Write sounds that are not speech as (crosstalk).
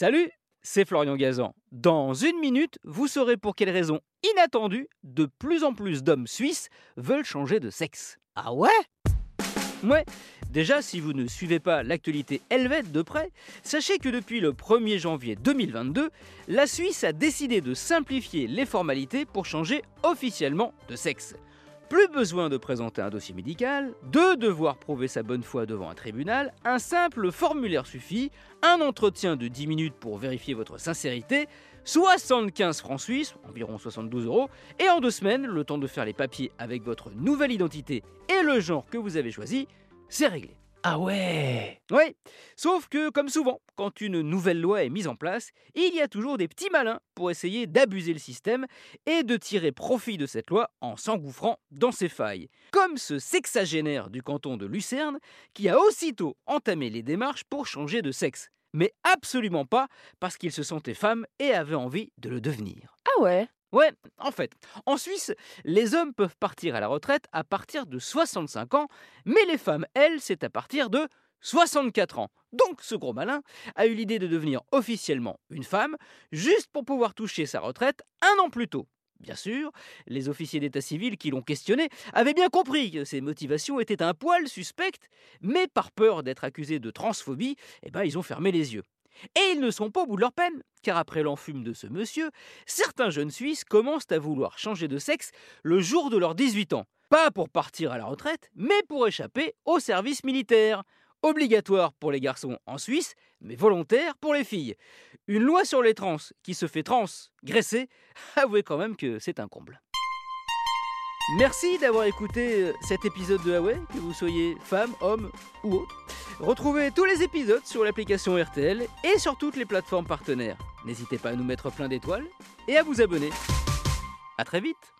Salut, c'est Florian Gazan. Dans une minute, vous saurez pour quelles raisons inattendues de plus en plus d'hommes suisses veulent changer de sexe. Ah ouais? Ouais, déjà si vous ne suivez pas l'actualité helvète de près, sachez que depuis le 1er janvier 2022, la Suisse a décidé de simplifier les formalités pour changer officiellement de sexe. Plus besoin de présenter un dossier médical, de devoir prouver sa bonne foi devant un tribunal, un simple formulaire suffit, un entretien de 10 minutes pour vérifier votre sincérité, 75 francs suisses, environ 72 euros, et en deux semaines, le temps de faire les papiers avec votre nouvelle identité et le genre que vous avez choisi, c'est réglé. Ah ouais Oui, sauf que, comme souvent, quand une nouvelle loi est mise en place, il y a toujours des petits malins pour essayer d'abuser le système et de tirer profit de cette loi en s'engouffrant dans ses failles. Comme ce sexagénaire du canton de Lucerne qui a aussitôt entamé les démarches pour changer de sexe. Mais absolument pas parce qu'il se sentait femme et avait envie de le devenir. Ah ouais Ouais, en fait, en Suisse, les hommes peuvent partir à la retraite à partir de 65 ans, mais les femmes, elles, c'est à partir de 64 ans. Donc ce gros malin a eu l'idée de devenir officiellement une femme, juste pour pouvoir toucher sa retraite un an plus tôt. Bien sûr, les officiers d'état civil qui l'ont questionné avaient bien compris que ses motivations étaient un poil suspectes, mais par peur d'être accusés de transphobie, eh ben, ils ont fermé les yeux. Et ils ne sont pas au bout de leur peine, car après l'enfume de ce monsieur, certains jeunes Suisses commencent à vouloir changer de sexe le jour de leurs 18 ans. Pas pour partir à la retraite, mais pour échapper au service militaire. Obligatoire pour les garçons en Suisse, mais volontaire pour les filles. Une loi sur les trans qui se fait trans, graisser, (laughs) avouez quand même que c'est un comble. Merci d'avoir écouté euh, cet épisode de Huawei, que vous soyez femme, homme ou autre. Retrouvez tous les épisodes sur l'application RTL et sur toutes les plateformes partenaires. N'hésitez pas à nous mettre plein d'étoiles et à vous abonner. A très vite